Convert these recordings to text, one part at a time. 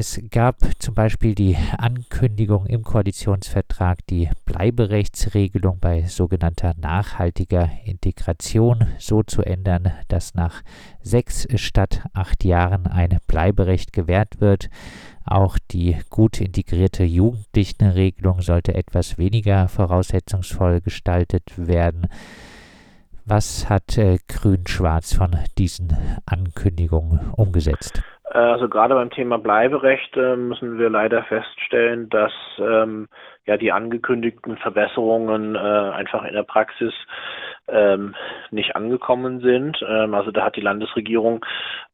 Es gab zum Beispiel die Ankündigung im Koalitionsvertrag, die Bleiberechtsregelung bei sogenannter nachhaltiger Integration so zu ändern, dass nach sechs statt acht Jahren ein Bleiberecht gewährt wird. Auch die gut integrierte Jugendlichenregelung sollte etwas weniger voraussetzungsvoll gestaltet werden. Was hat äh, Grün-Schwarz von diesen Ankündigungen umgesetzt? Äh, also gerade beim Thema Bleiberecht müssen wir leider feststellen, dass ähm, ja die angekündigten Verbesserungen äh, einfach in der Praxis ähm, nicht angekommen sind. Ähm, also da hat die Landesregierung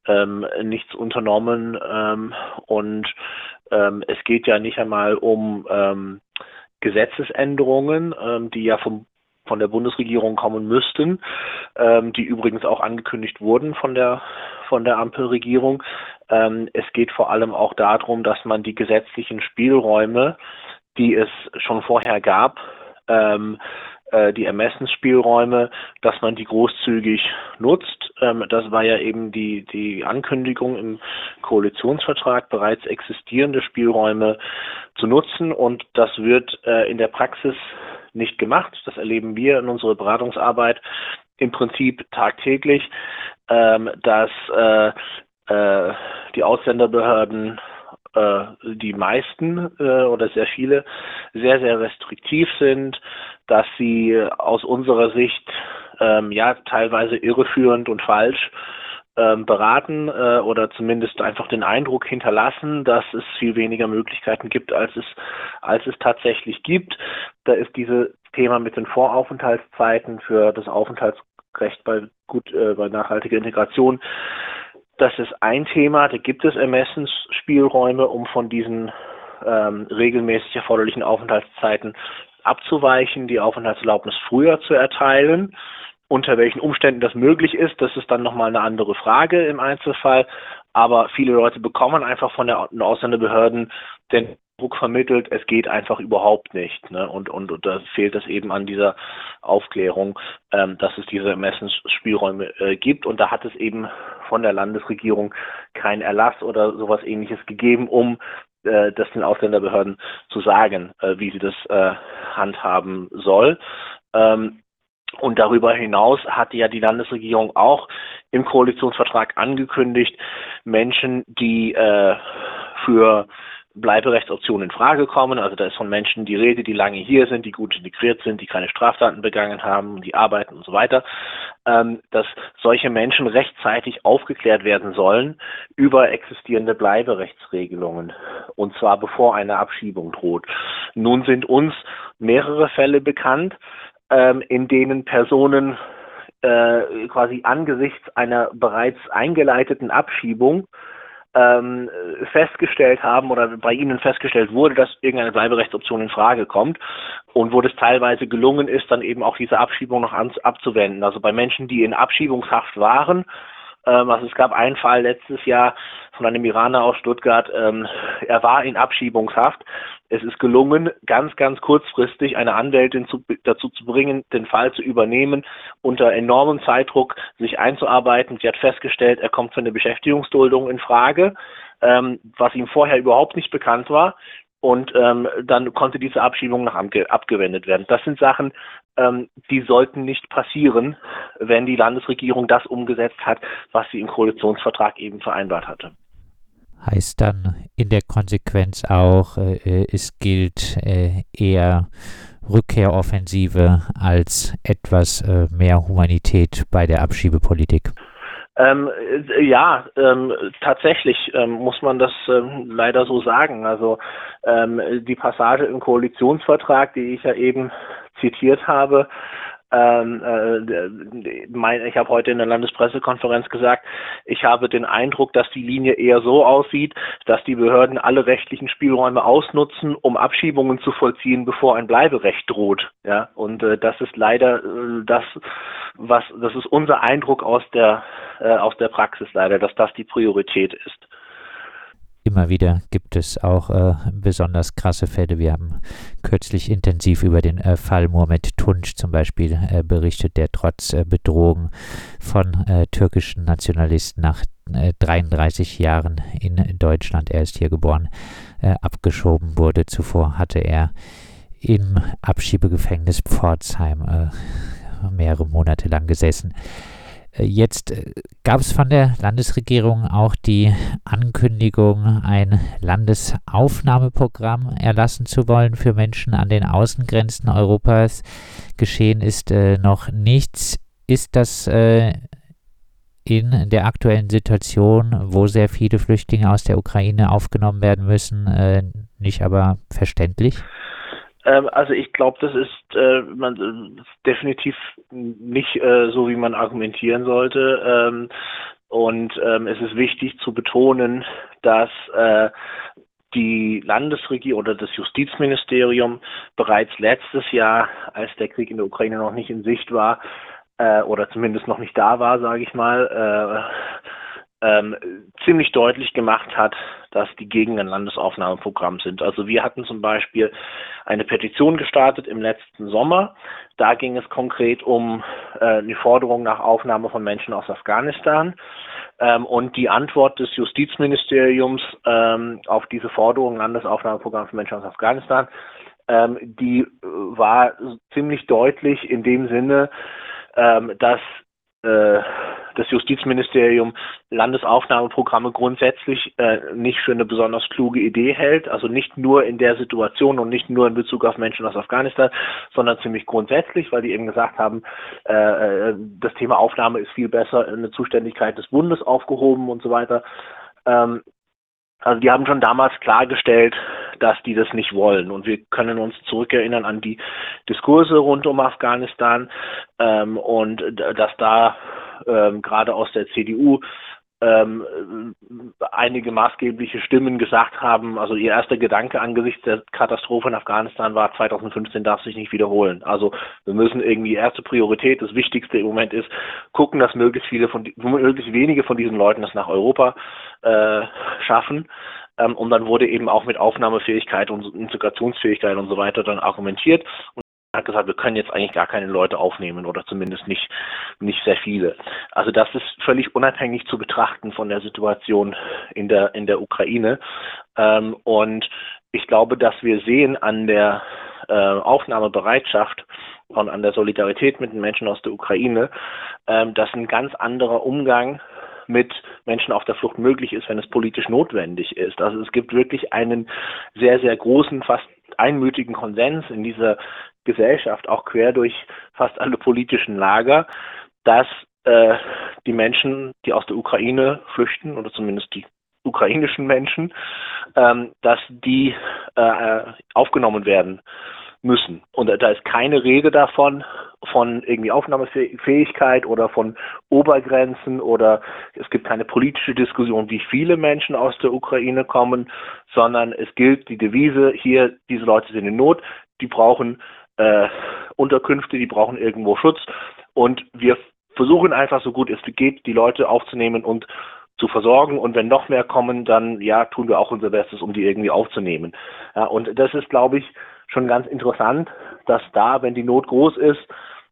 ähm, nichts unternommen ähm, und ähm, es geht ja nicht einmal um Gesetzesänderungen, die ja vom von der Bundesregierung kommen müssten, ähm, die übrigens auch angekündigt wurden von der von der Ampelregierung. Ähm, es geht vor allem auch darum, dass man die gesetzlichen Spielräume, die es schon vorher gab, ähm, äh, die Ermessensspielräume, dass man die großzügig nutzt. Ähm, das war ja eben die, die Ankündigung im Koalitionsvertrag, bereits existierende Spielräume zu nutzen und das wird äh, in der Praxis nicht gemacht. Das erleben wir in unserer Beratungsarbeit im Prinzip tagtäglich, ähm, dass äh, äh, die Ausländerbehörden äh, die meisten äh, oder sehr viele sehr, sehr restriktiv sind, dass sie aus unserer Sicht ähm, ja teilweise irreführend und falsch ähm, beraten äh, oder zumindest einfach den Eindruck hinterlassen, dass es viel weniger Möglichkeiten gibt, als es, als es tatsächlich gibt. Da ist dieses Thema mit den Voraufenthaltszeiten für das Aufenthaltsrecht bei gut äh, bei nachhaltiger Integration. Das ist ein Thema. Da gibt es Ermessensspielräume, um von diesen ähm, regelmäßig erforderlichen Aufenthaltszeiten abzuweichen, die Aufenthaltserlaubnis früher zu erteilen. Unter welchen Umständen das möglich ist, das ist dann nochmal eine andere Frage im Einzelfall. Aber viele Leute bekommen einfach von den Ausländerbehörden den Druck vermittelt, es geht einfach überhaupt nicht. Ne? Und, und, und da fehlt es eben an dieser Aufklärung, ähm, dass es diese Ermessensspielräume äh, gibt. Und da hat es eben von der Landesregierung keinen Erlass oder sowas ähnliches gegeben, um äh, das den Ausländerbehörden zu sagen, äh, wie sie das äh, handhaben soll. Ähm, und darüber hinaus hatte ja die Landesregierung auch im Koalitionsvertrag angekündigt, Menschen, die äh, für Bleiberechtsoptionen in Frage kommen. Also da ist von Menschen die Rede, die lange hier sind, die gut integriert sind, die keine Straftaten begangen haben, die arbeiten und so weiter, ähm, dass solche Menschen rechtzeitig aufgeklärt werden sollen über existierende Bleiberechtsregelungen und zwar bevor eine Abschiebung droht. Nun sind uns mehrere Fälle bekannt, ähm, in denen Personen äh, quasi angesichts einer bereits eingeleiteten Abschiebung ähm, festgestellt haben oder bei ihnen festgestellt wurde, dass irgendeine Bleiberechtsoption in Frage kommt und wo es teilweise gelungen ist, dann eben auch diese Abschiebung noch abzuwenden. Also bei Menschen, die in Abschiebungshaft waren, ähm, also es gab einen Fall letztes Jahr von einem Iraner aus Stuttgart, ähm, er war in Abschiebungshaft. Es ist gelungen, ganz, ganz kurzfristig eine Anwältin zu, dazu zu bringen, den Fall zu übernehmen, unter enormem Zeitdruck sich einzuarbeiten. Sie hat festgestellt, er kommt für eine Beschäftigungsduldung in Frage, ähm, was ihm vorher überhaupt nicht bekannt war und ähm, dann konnte diese Abschiebung noch abgewendet werden. Das sind Sachen, ähm, die sollten nicht passieren, wenn die Landesregierung das umgesetzt hat, was sie im Koalitionsvertrag eben vereinbart hatte. Heißt dann in der Konsequenz auch, äh, es gilt äh, eher Rückkehroffensive als etwas äh, mehr Humanität bei der Abschiebepolitik. Ähm, äh, ja, ähm, tatsächlich ähm, muss man das ähm, leider so sagen. Also ähm, die Passage im Koalitionsvertrag, die ich ja eben zitiert habe, ähm, äh, mein, ich habe heute in der Landespressekonferenz gesagt, ich habe den Eindruck, dass die Linie eher so aussieht, dass die Behörden alle rechtlichen Spielräume ausnutzen, um Abschiebungen zu vollziehen, bevor ein Bleiberecht droht. Ja, und äh, das ist leider äh, das, was, das ist unser Eindruck aus der äh, aus der Praxis leider, dass das die Priorität ist. Immer wieder gibt es auch äh, besonders krasse Fälle. Wir haben kürzlich intensiv über den äh, Fall Mohamed Tunç zum Beispiel äh, berichtet, der trotz äh, Bedrohung von äh, türkischen Nationalisten nach 33 äh, Jahren in Deutschland, er ist hier geboren, abgeschoben wurde. Zuvor hatte er im Abschiebegefängnis Pforzheim mehrere Monate lang gesessen. Äh, jetzt äh, gab es von der Landesregierung auch die Ankündigung, ein Landesaufnahmeprogramm erlassen zu wollen für Menschen an den Außengrenzen Europas. Geschehen ist äh, noch nichts. Ist das äh, in der aktuellen Situation, wo sehr viele Flüchtlinge aus der Ukraine aufgenommen werden müssen, äh, nicht aber verständlich? Ähm, also ich glaube, das ist äh, man, definitiv nicht äh, so, wie man argumentieren sollte. Ähm, und ähm, es ist wichtig zu betonen, dass äh, die Landesregierung oder das Justizministerium bereits letztes Jahr, als der Krieg in der Ukraine noch nicht in Sicht war, äh, oder zumindest noch nicht da war, sage ich mal, äh, ähm, ziemlich deutlich gemacht hat, dass die gegen ein Landesaufnahmeprogramm sind. Also wir hatten zum Beispiel eine Petition gestartet im letzten Sommer. Da ging es konkret um äh, eine Forderung nach Aufnahme von Menschen aus Afghanistan. Ähm, und die Antwort des Justizministeriums ähm, auf diese Forderung Landesaufnahmeprogramm für Menschen aus Afghanistan, ähm, die äh, war ziemlich deutlich in dem Sinne, ähm, dass das Justizministerium Landesaufnahmeprogramme grundsätzlich äh, nicht für eine besonders kluge Idee hält, also nicht nur in der Situation und nicht nur in Bezug auf Menschen aus Afghanistan, sondern ziemlich grundsätzlich, weil die eben gesagt haben, äh, äh das Thema Aufnahme ist viel besser in der Zuständigkeit des Bundes aufgehoben und so weiter. Ähm, also die haben schon damals klargestellt, dass die das nicht wollen. Und wir können uns zurückerinnern an die Diskurse rund um Afghanistan ähm, und dass da ähm, gerade aus der CDU ähm, einige maßgebliche Stimmen gesagt haben, also ihr erster Gedanke angesichts der Katastrophe in Afghanistan war, 2015 darf sich nicht wiederholen. Also wir müssen irgendwie erste Priorität, das Wichtigste im Moment ist, gucken, dass möglichst viele von, möglichst wenige von diesen Leuten es nach Europa äh, schaffen. Ähm, und dann wurde eben auch mit Aufnahmefähigkeit und Integrationsfähigkeit und so weiter dann argumentiert. Und hat gesagt, wir können jetzt eigentlich gar keine Leute aufnehmen oder zumindest nicht, nicht sehr viele. Also das ist völlig unabhängig zu betrachten von der Situation in der, in der Ukraine. Ähm, und ich glaube, dass wir sehen an der äh, Aufnahmebereitschaft und an der Solidarität mit den Menschen aus der Ukraine, ähm, dass ein ganz anderer Umgang mit Menschen auf der Flucht möglich ist, wenn es politisch notwendig ist. Also es gibt wirklich einen sehr, sehr großen, fast einmütigen Konsens in dieser Gesellschaft, auch quer durch fast alle politischen Lager, dass äh, die Menschen, die aus der Ukraine flüchten, oder zumindest die ukrainischen Menschen, ähm, dass die äh, aufgenommen werden müssen. Und da ist keine Rede davon, von irgendwie Aufnahmefähigkeit oder von Obergrenzen oder es gibt keine politische Diskussion, wie viele Menschen aus der Ukraine kommen, sondern es gilt die Devise hier, diese Leute sind in Not, die brauchen äh, Unterkünfte, die brauchen irgendwo Schutz und wir versuchen einfach so gut es geht, die Leute aufzunehmen und zu versorgen und wenn noch mehr kommen, dann ja, tun wir auch unser Bestes, um die irgendwie aufzunehmen. Ja, und das ist, glaube ich, schon ganz interessant, dass da, wenn die Not groß ist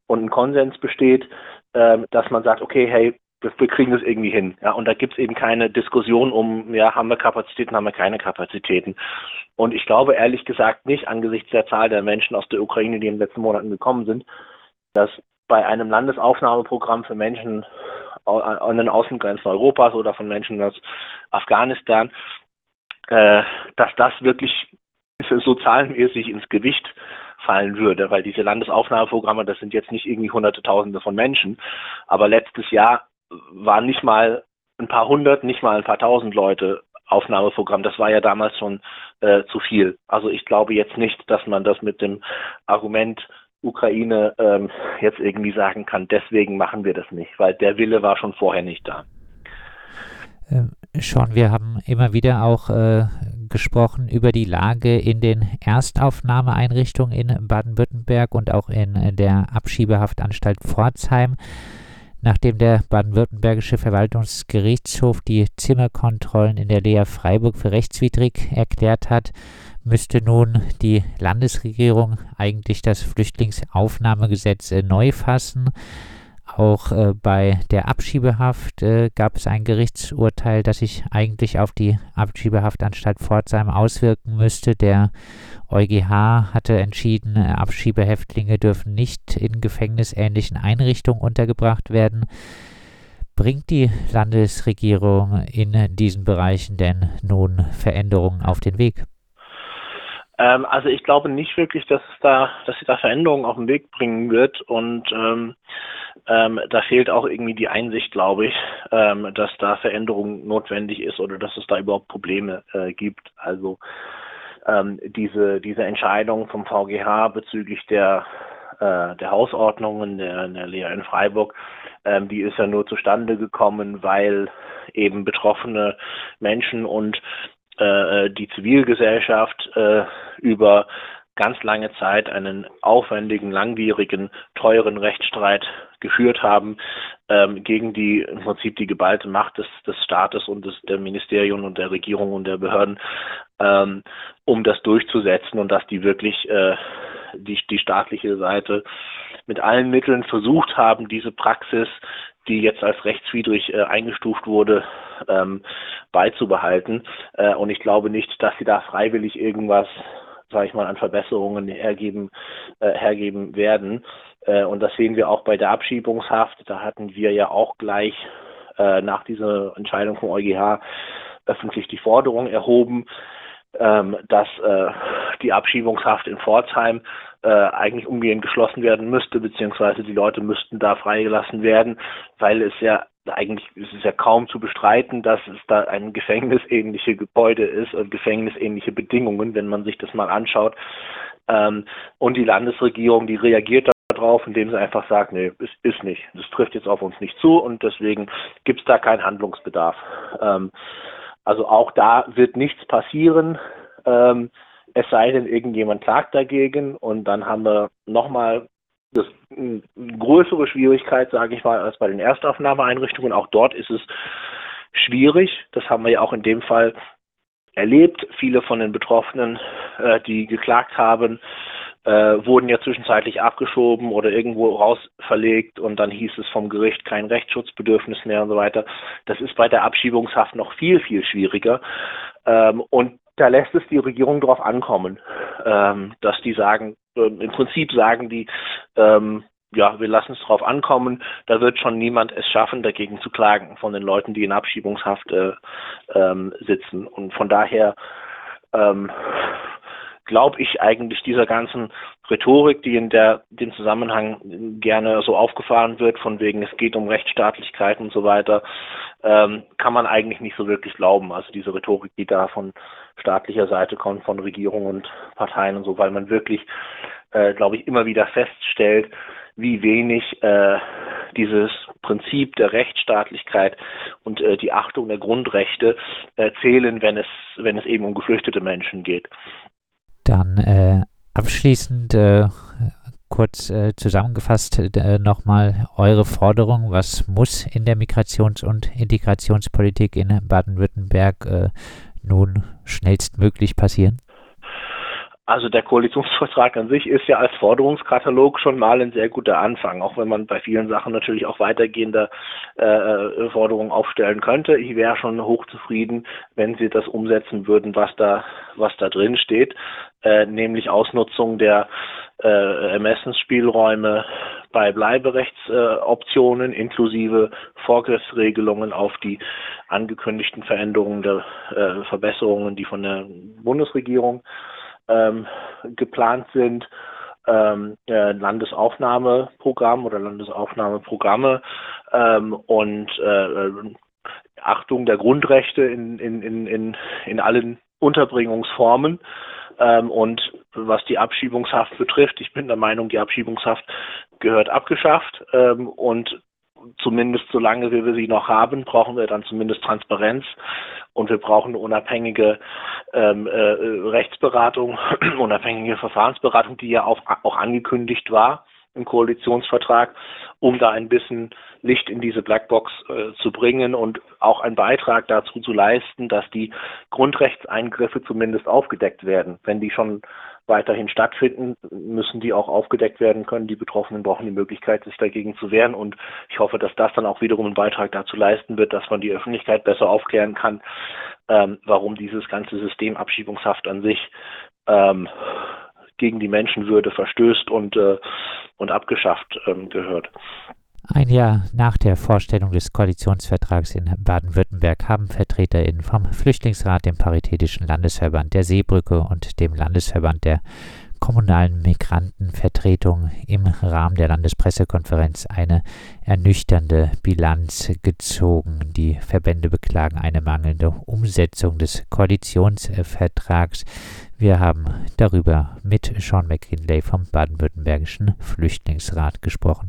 und ein Konsens besteht, äh, dass man sagt, okay, hey, wir, wir kriegen das irgendwie hin. Ja, und da gibt es eben keine Diskussion um, ja, haben wir Kapazitäten, haben wir keine Kapazitäten. Und ich glaube ehrlich gesagt nicht, angesichts der Zahl der Menschen aus der Ukraine, die in den letzten Monaten gekommen sind, dass bei einem Landesaufnahmeprogramm für Menschen an den Außengrenzen Europas oder von Menschen aus Afghanistan, äh, dass das wirklich so zahlenmäßig ins Gewicht fallen würde, weil diese Landesaufnahmeprogramme, das sind jetzt nicht irgendwie hunderte Tausende von Menschen, aber letztes Jahr waren nicht mal ein paar hundert, nicht mal ein paar tausend Leute Aufnahmeprogramm. Das war ja damals schon äh, zu viel. Also ich glaube jetzt nicht, dass man das mit dem Argument Ukraine ähm, jetzt irgendwie sagen kann, deswegen machen wir das nicht, weil der Wille war schon vorher nicht da. Ähm, schon, wir haben immer wieder auch äh, gesprochen über die Lage in den Erstaufnahmeeinrichtungen in Baden-Württemberg und auch in der Abschiebehaftanstalt Pforzheim. Nachdem der baden-württembergische Verwaltungsgerichtshof die Zimmerkontrollen in der Lea Freiburg für rechtswidrig erklärt hat, müsste nun die Landesregierung eigentlich das Flüchtlingsaufnahmegesetz äh, neu fassen. Auch äh, bei der Abschiebehaft äh, gab es ein Gerichtsurteil, das sich eigentlich auf die Abschiebehaftanstalt Pforzheim auswirken müsste. Der EuGH hatte entschieden, äh, Abschiebehäftlinge dürfen nicht in gefängnisähnlichen Einrichtungen untergebracht werden. Bringt die Landesregierung in diesen Bereichen denn nun Veränderungen auf den Weg? Ähm, also ich glaube nicht wirklich, dass es da, dass sie da Veränderungen auf den Weg bringen wird und ähm, ähm, da fehlt auch irgendwie die Einsicht, glaube ich, ähm, dass da Veränderung notwendig ist oder dass es da überhaupt Probleme äh, gibt. Also ähm, diese, diese Entscheidung vom VGH bezüglich der, äh, der Hausordnungen der, der Lehre in Freiburg, ähm, die ist ja nur zustande gekommen, weil eben betroffene Menschen und äh, die Zivilgesellschaft äh, über ganz lange Zeit einen aufwendigen, langwierigen, teuren Rechtsstreit geführt haben ähm, gegen die im Prinzip die geballte Macht des, des Staates und des, der Ministerien und der Regierung und der Behörden, ähm, um das durchzusetzen und dass die wirklich äh, die, die staatliche Seite mit allen Mitteln versucht haben, diese Praxis, die jetzt als rechtswidrig äh, eingestuft wurde, ähm, beizubehalten. Äh, und ich glaube nicht, dass sie da freiwillig irgendwas sage ich mal, an Verbesserungen hergeben, äh, hergeben werden. Äh, und das sehen wir auch bei der Abschiebungshaft. Da hatten wir ja auch gleich äh, nach dieser Entscheidung vom EuGH öffentlich die Forderung erhoben, ähm, dass äh, die Abschiebungshaft in Pforzheim äh, eigentlich umgehend geschlossen werden müsste, beziehungsweise die Leute müssten da freigelassen werden, weil es ja eigentlich ist es ja kaum zu bestreiten, dass es da ein gefängnisähnliche Gebäude ist und gefängnisähnliche Bedingungen, wenn man sich das mal anschaut. Ähm, und die Landesregierung, die reagiert darauf, indem sie einfach sagt, nee, es ist nicht. Das trifft jetzt auf uns nicht zu und deswegen gibt es da keinen Handlungsbedarf. Ähm, also auch da wird nichts passieren. Ähm, es sei denn, irgendjemand klagt dagegen und dann haben wir nochmal das eine größere Schwierigkeit, sage ich mal, als bei den Erstaufnahmeeinrichtungen. Auch dort ist es schwierig. Das haben wir ja auch in dem Fall erlebt. Viele von den Betroffenen, äh, die geklagt haben, äh, wurden ja zwischenzeitlich abgeschoben oder irgendwo raus verlegt und dann hieß es vom Gericht kein Rechtsschutzbedürfnis mehr und so weiter. Das ist bei der Abschiebungshaft noch viel, viel schwieriger. Ähm, und da lässt es die Regierung darauf ankommen, ähm, dass die sagen, äh, im Prinzip sagen die, ähm, ja, wir lassen es drauf ankommen. Da wird schon niemand es schaffen, dagegen zu klagen von den Leuten, die in Abschiebungshaft äh, ähm, sitzen. Und von daher ähm, glaube ich eigentlich dieser ganzen Rhetorik, die in der dem Zusammenhang gerne so aufgefahren wird, von wegen es geht um Rechtsstaatlichkeit und so weiter, ähm, kann man eigentlich nicht so wirklich glauben. Also diese Rhetorik, die da von staatlicher Seite kommt, von Regierungen und Parteien und so, weil man wirklich, äh, glaube ich, immer wieder feststellt, wie wenig äh, dieses Prinzip der Rechtsstaatlichkeit und äh, die Achtung der Grundrechte äh, zählen, wenn es, wenn es eben um geflüchtete Menschen geht. Dann äh, abschließend äh, kurz äh, zusammengefasst äh, nochmal eure Forderung. Was muss in der Migrations- und Integrationspolitik in Baden-Württemberg äh, nun schnellstmöglich passieren? Also der Koalitionsvertrag an sich ist ja als Forderungskatalog schon mal ein sehr guter Anfang, auch wenn man bei vielen Sachen natürlich auch weitergehende äh, Forderungen aufstellen könnte. Ich wäre schon hochzufrieden, wenn Sie das umsetzen würden, was da was da drin steht, äh, nämlich Ausnutzung der äh, Ermessensspielräume bei Bleiberechtsoptionen äh, inklusive Vorgriffsregelungen auf die angekündigten Veränderungen der äh, Verbesserungen, die von der Bundesregierung ähm, geplant sind, ähm, äh, Landesaufnahmeprogramm oder Landesaufnahmeprogramme ähm, und äh, Achtung der Grundrechte in, in, in, in, in allen Unterbringungsformen. Ähm, und was die Abschiebungshaft betrifft, ich bin der Meinung, die Abschiebungshaft gehört abgeschafft ähm, und zumindest solange wir sie noch haben, brauchen wir dann zumindest Transparenz und wir brauchen eine unabhängige ähm, äh, Rechtsberatung, unabhängige Verfahrensberatung, die ja auch, auch angekündigt war im Koalitionsvertrag, um da ein bisschen Licht in diese Blackbox äh, zu bringen und auch einen Beitrag dazu zu leisten, dass die Grundrechtseingriffe zumindest aufgedeckt werden. Wenn die schon weiterhin stattfinden, müssen die auch aufgedeckt werden können. Die Betroffenen brauchen die Möglichkeit, sich dagegen zu wehren. Und ich hoffe, dass das dann auch wiederum einen Beitrag dazu leisten wird, dass man die Öffentlichkeit besser aufklären kann, ähm, warum dieses ganze System Abschiebungshaft an sich ähm, gegen die Menschenwürde verstößt und, äh, und abgeschafft ähm, gehört. Ein Jahr nach der Vorstellung des Koalitionsvertrags in Baden-Württemberg haben VertreterInnen vom Flüchtlingsrat, dem Paritätischen Landesverband der Seebrücke und dem Landesverband der kommunalen Migrantenvertretung im Rahmen der Landespressekonferenz eine ernüchternde Bilanz gezogen. Die Verbände beklagen eine mangelnde Umsetzung des Koalitionsvertrags. Wir haben darüber mit Sean McKinley vom Baden-Württembergischen Flüchtlingsrat gesprochen.